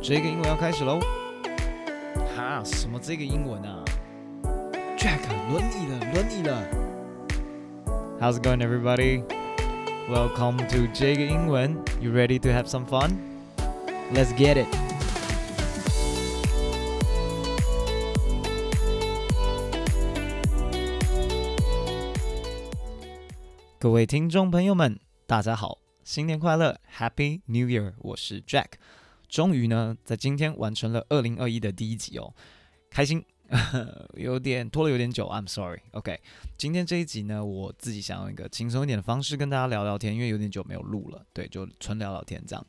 这个英文要开始喽！哈，什么这个英文啊？Jack，轮你了，轮你了。How's it going, everybody? Welcome to 这个英文。You ready to have some fun? Let's get it. 各位听众朋友们，大家好，新年快乐，Happy New Year！我是 Jack， 终于呢，在今天完成了二零二一的第一集哦，开心，有点拖了有点久，I'm sorry。OK，今天这一集呢，我自己想用一个轻松一点的方式跟大家聊聊天，因为有点久没有录了，对，就纯聊聊天这样。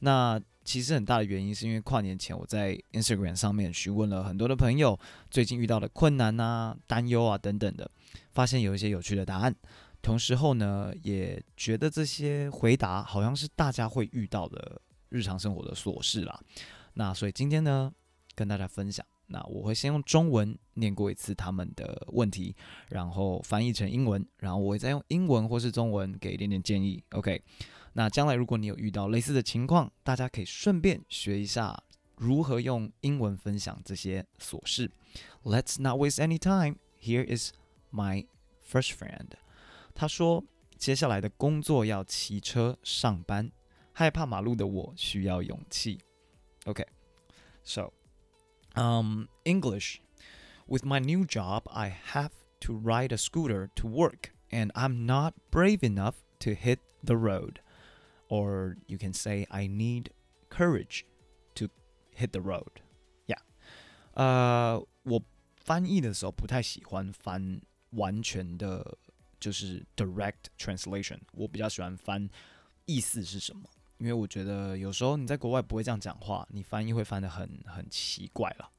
那其实很大的原因是因为跨年前我在 Instagram 上面询问了很多的朋友最近遇到的困难啊、担忧啊等等的，发现有一些有趣的答案。同时后呢，也觉得这些回答好像是大家会遇到的日常生活的琐事啦。那所以今天呢，跟大家分享。那我会先用中文念过一次他们的问题，然后翻译成英文，然后我会再用英文或是中文给一点点建议。OK。那将来如果你有遇到类似的情况，大家可以顺便学一下如何用英文分享这些琐事。Let's not waste any time. Here is my first friend. 他说：“接下来的工作要骑车上班，害怕马路的我需要勇气。” Okay, so, um, English. With my new job, I have to ride a scooter to work, and I'm not brave enough to hit the road. Or you can say, I need courage to hit the road. Yeah. 呃，我翻译的时候不太喜欢翻完全的。就是 direct translation，我比较喜欢翻意思是什么， 因为我觉得有时候你在国外不会这样讲话，你翻译会翻得很很奇怪了。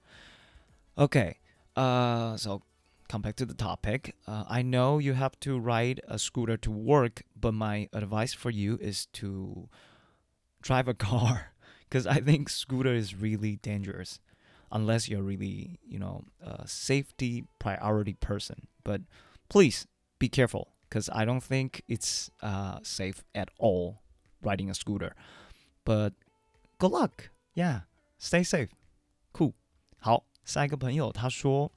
Okay, uh, so come back to the topic. Uh, I know you have to ride a scooter to work, but my advice for you is to drive a car because I think scooter is really dangerous unless you're really, you know, a safety priority person. But please be careful because I don't think it's uh, safe at all riding a scooter. But good luck, yeah, stay safe, cool. 好，下一个朋友他说，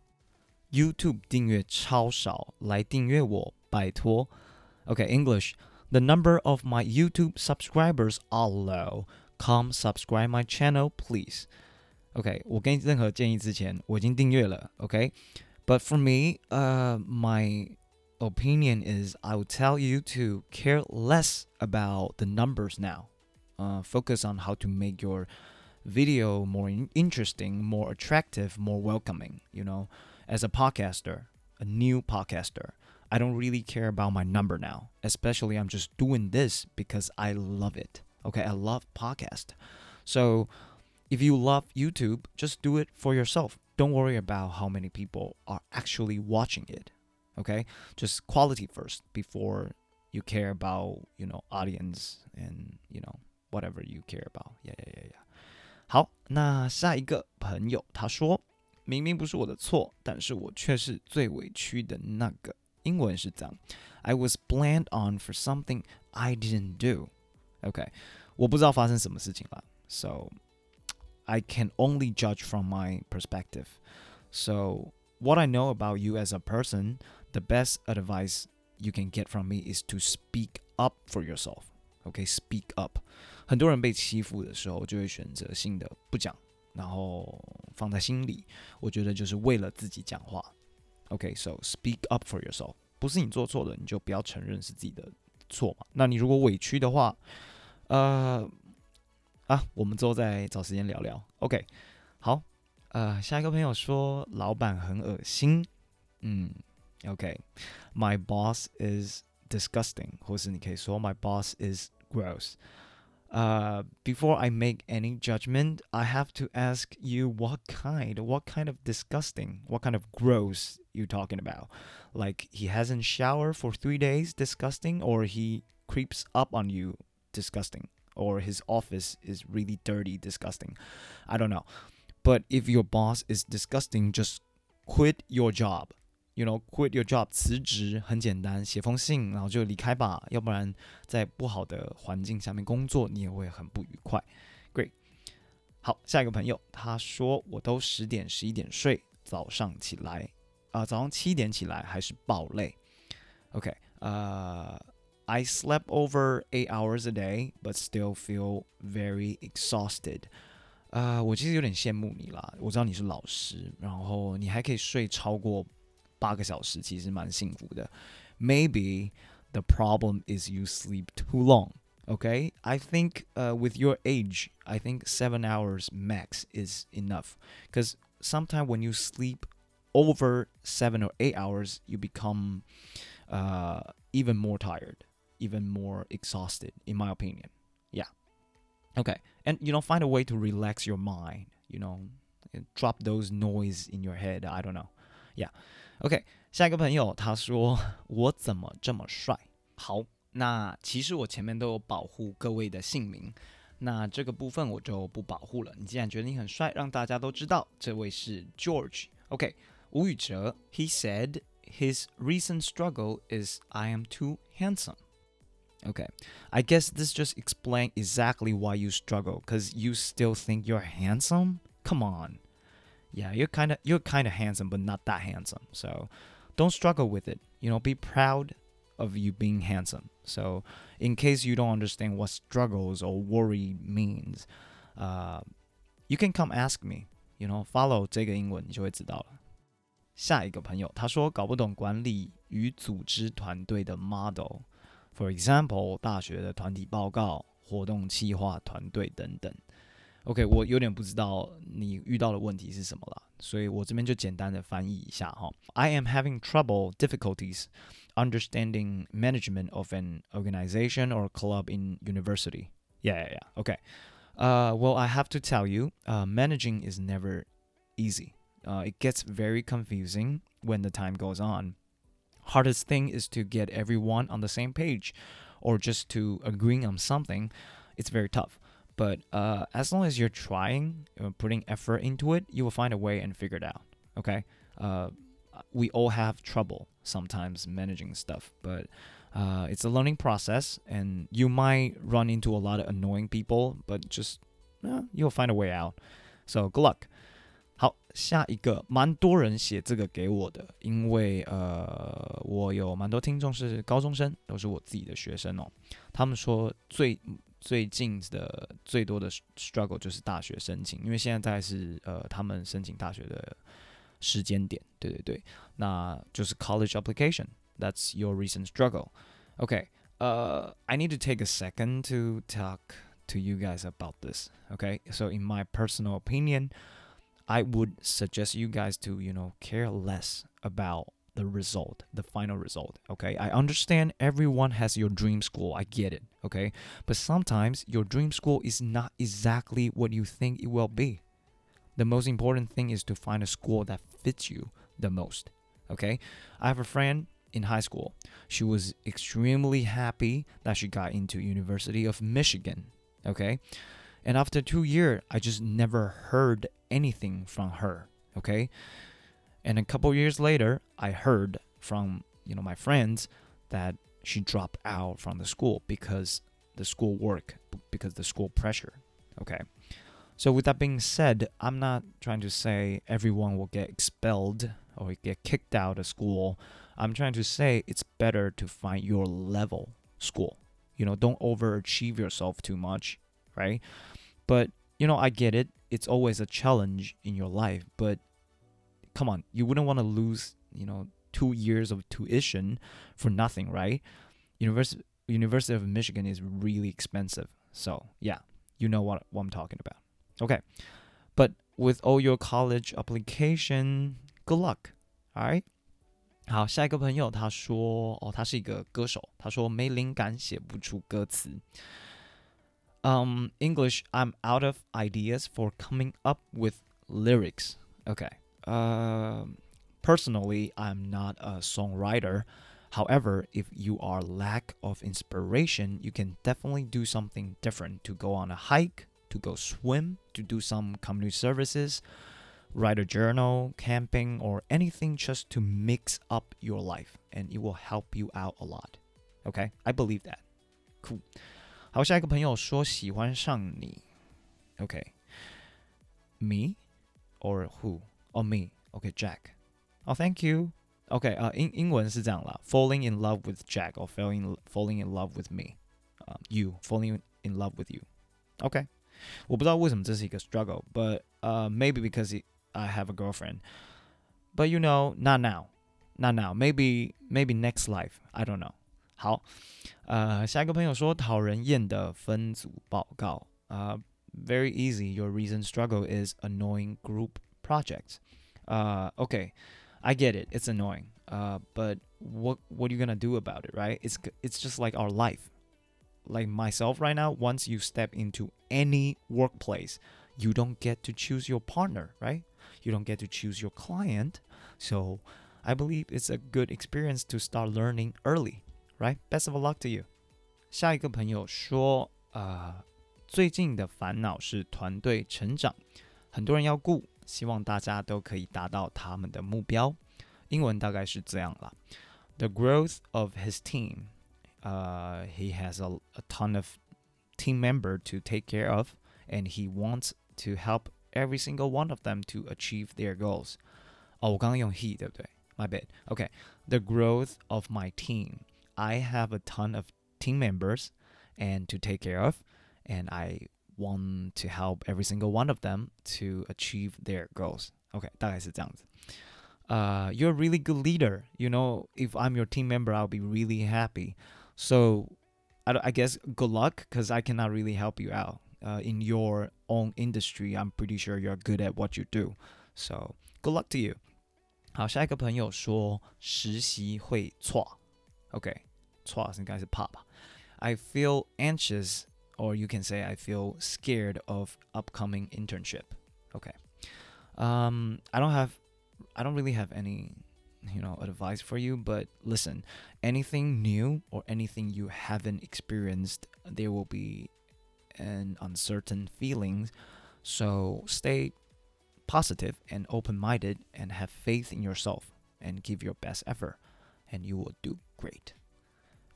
YouTube 订阅超少，来订阅我，拜托。Okay, English. The number of my YouTube subscribers are low. Come subscribe my channel, please. OK，我给你任何建议之前，我已经订阅了。OK，but for me, uh, my opinion is I would tell you to care less about the numbers now. Uh, focus on how to make your video more in- interesting, more attractive, more welcoming. You know, as a podcaster, a new podcaster, I don't really care about my number now. Especially, I'm just doing this because I love it. Okay, I love podcast. So, if you love YouTube, just do it for yourself. Don't worry about how many people are actually watching it okay just quality first before you care about you know audience and you know whatever you care about yeah yeah yeah yeah 好，那下一个朋友他说，明明不是我的错，但是我却是最委屈的那个。英文是这样：I was blamed on for something I didn't do. OK，我不知道发生什么事情了，so I can only judge from my perspective. So what I know about you as a person the best advice you can get from me is to speak up for yourself. Okay, speak up. 很多人被欺负的时候，就会选择性的不讲，然后放在心里。我觉得就是为了自己讲话。Okay, so speak up for yourself. 不是你做错了，你就不要承认是自己的错嘛。那你如果委屈的话，呃，啊，我们之后再找时间聊聊。OK，好，呃，下一个朋友说老板很恶心，嗯。Okay, my boss is disgusting，或是你可以说 my boss is gross. Uh, before I make any judgment, I have to ask you what kind, what kind of disgusting, what kind of gross you talking about? Like he hasn't showered for three days, disgusting, or he creeps up on you, disgusting, or his office is really dirty, disgusting. I don't know. But if your boss is disgusting, just quit your job You know quit your job 辞职很简单，写封信然后就离开吧，要不然在不好的环境下面工作，你也会很不愉快。Great，好，下一个朋友他说我都十点十一点睡，早上起来啊、早上七点起来还是爆累。OK，呃、I slept over eight hours a day, but still feel very exhausted. 呃，我其实有点羡慕你啦。我知道你是老师，然后你还可以睡超过八个小时，其实蛮幸福的。Maybe the problem is you sleep too long. Okay, I think uh, with your age, I think seven hours max is enough. Because sometimes when you sleep over seven or eight hours, you become uh, even more tired, even more exhausted, in my opinion. Yeah. Okay. And you know, find a way to relax your mind. You know, drop those noise in your head. I don't know. Yeah. OK，下一个朋友他说我怎么这么帅？好，那其实我前面都有保护各位的姓名，那这个部分我就不保护了。你既然觉得你很帅，让大家都知道，这位是 George。OK，吴宇哲，He said his recent struggle is I am too handsome. Okay, I guess this just explains exactly why you struggle, cause you still think you're handsome. Come on, yeah, you're kind of you're kind of handsome, but not that handsome. So, don't struggle with it. You know, be proud of you being handsome. So, in case you don't understand what struggles or worry means, uh, you can come ask me. You know, follow 这个英文你就会知道了。下一个朋友他说搞不懂管理与组织团队的 model。For example，大学的团体报告、活动企划团队等等。 OK，我有点不知道你遇到的问题是什么啦，所以我这边就简单的翻译一下哈。I am having trouble difficulties understanding management of an organization or club in university. Yeah, yeah, yeah. Okay. Uh, well, I have to tell you, uh, managing is never easy. Uh, it gets very confusing when the time goes on hardest thing is to get everyone on the same page or just to agreeing on something it's very tough but uh, as long as you're trying uh, putting effort into it you will find a way and figure it out okay uh, we all have trouble sometimes managing stuff but uh, it's a learning process and you might run into a lot of annoying people but just uh, you'll find a way out so good luck 好，下一个蛮多人写这个给我的，因为呃，我有蛮多听众是高中生，都是我自己的学生哦。他们说最 最近的最多的 struggle 就是大学申请，因为现在是呃他们申请大学的时间点，对对对，那就是 college application。That's your recent struggle. Okay, uh, I need to take a second to talk to you guys about this. Okay, so in my personal opinion. I would suggest you guys to, you know, care less about the result, the final result. Okay. I understand everyone has your dream school. I get it. Okay. But sometimes your dream school is not exactly what you think it will be. The most important thing is to find a school that fits you the most. Okay. I have a friend in high school. She was extremely happy that she got into University of Michigan. Okay. And after two years, I just never heard anything from her. Okay. And a couple years later, I heard from, you know, my friends that she dropped out from the school because the school work, because the school pressure. Okay. So with that being said, I'm not trying to say everyone will get expelled or get kicked out of school. I'm trying to say it's better to find your level school. You know, don't overachieve yourself too much, right? But you know, I get it. It's always a challenge in your life, but come on, you wouldn't want to lose, you know, two years of tuition for nothing, right? University University of Michigan is really expensive. So yeah, you know what, what I'm talking about. Okay. But with all your college application, good luck. Alright? 好，下一个朋友他说，哦，他是一个歌手，他说没灵感，写不出歌词。um, English, I'm out of ideas for coming up with lyrics. Okay. Um, personally, I'm not a songwriter. However, if you are lack of inspiration, you can definitely do something different to go on a hike, to go swim, to do some community services, write a journal, camping, or anything just to mix up your life and it will help you out a lot. Okay? I believe that. Cool. 好，下一个朋友说喜欢上你，OK， me or who? Oh me. Okay, Jack. Oh, thank you. OK 啊、uh,，英英文是这样啦，falling in love with Jack or falling falling in love with me，啊、uh,，you falling in love with you。OK，我不知道为什么这是一个 struggle，but uh maybe because I have a girlfriend。But you know, not now, not now. Maybe maybe next life. I don't know. 好，呃，下一个朋友说讨人厌的分组报告。呃、uh,，very easy. Your recent struggle is annoying group projects. Uh, okay. I get it. It's annoying. Uh, but what what are you gonna do about it, right? It's it's just like our life. Like myself right now, once you step into any workplace, you don't get to choose your partner, right? You don't get to choose your client. So I believe it's a good experience to start learning early, right? Best of luck to you. 下一个朋友说，呃，最近的烦恼是团队成长，很多人要顾， 希望大家都可以达到他们的目标。英文大概是这样啦：The growth of his team, uh, he has a, a ton of team member to take care of, and he wants to help every single one of them to achieve their goals. 哦，我刚刚用 he 对不对？My bad. Okay. The growth of my team. I have a ton of team members and to take care of, and I want to help every single one of them to achieve their goals. OK，大概是这样子。Uh, you're a really good leader. You know, if I'm your team member, I'll be really happy. So, I, I guess good luck because I cannot really help you out. Uh, in your own industry, I'm pretty sure you're good at what you do. So, good luck to you. 好，下一个朋友说实习会错，OK，错应该是怕吧。I feel anxious or you can say I feel scared of upcoming internship. Okay. Um, I don't have, I don't really have any, you know, advice for you. But listen, anything new or anything you haven't experienced, there will be an uncertain feelings. So stay positive and open-minded and have faith in yourself and give your best effort, and you will do great.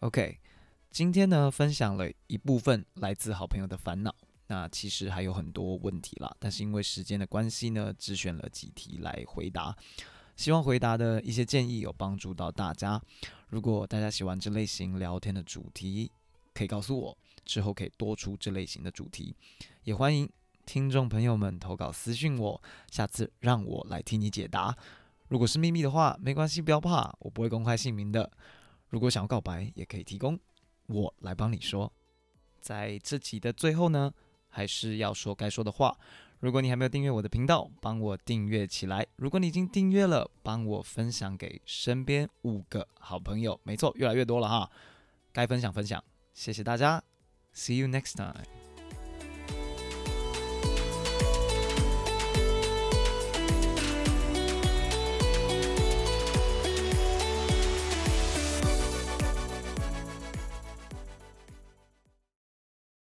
Okay. 今天呢，分享了一部分来自好朋友的烦恼。那其实还有很多问题啦，但是因为时间的关系呢，只选了几题来回答。希望回答的一些建议有帮助到大家。如果大家喜欢这类型聊天的主题，可以告诉我，之后可以多出这类型的主题。也欢迎听众朋友们投稿私信我，下次让我来替你解答。如果是秘密的话，没关系，不要怕，我不会公开姓名的。如果想要告白，也可以提供。我来帮你说，在这集的最后呢，还是要说该说的话。如果你还没有订阅我的频道，帮我订阅起来。如果你已经订阅了，帮我分享给身边五个好朋友。没错，越来越多了哈，该分享分享。谢谢大家，See you next time。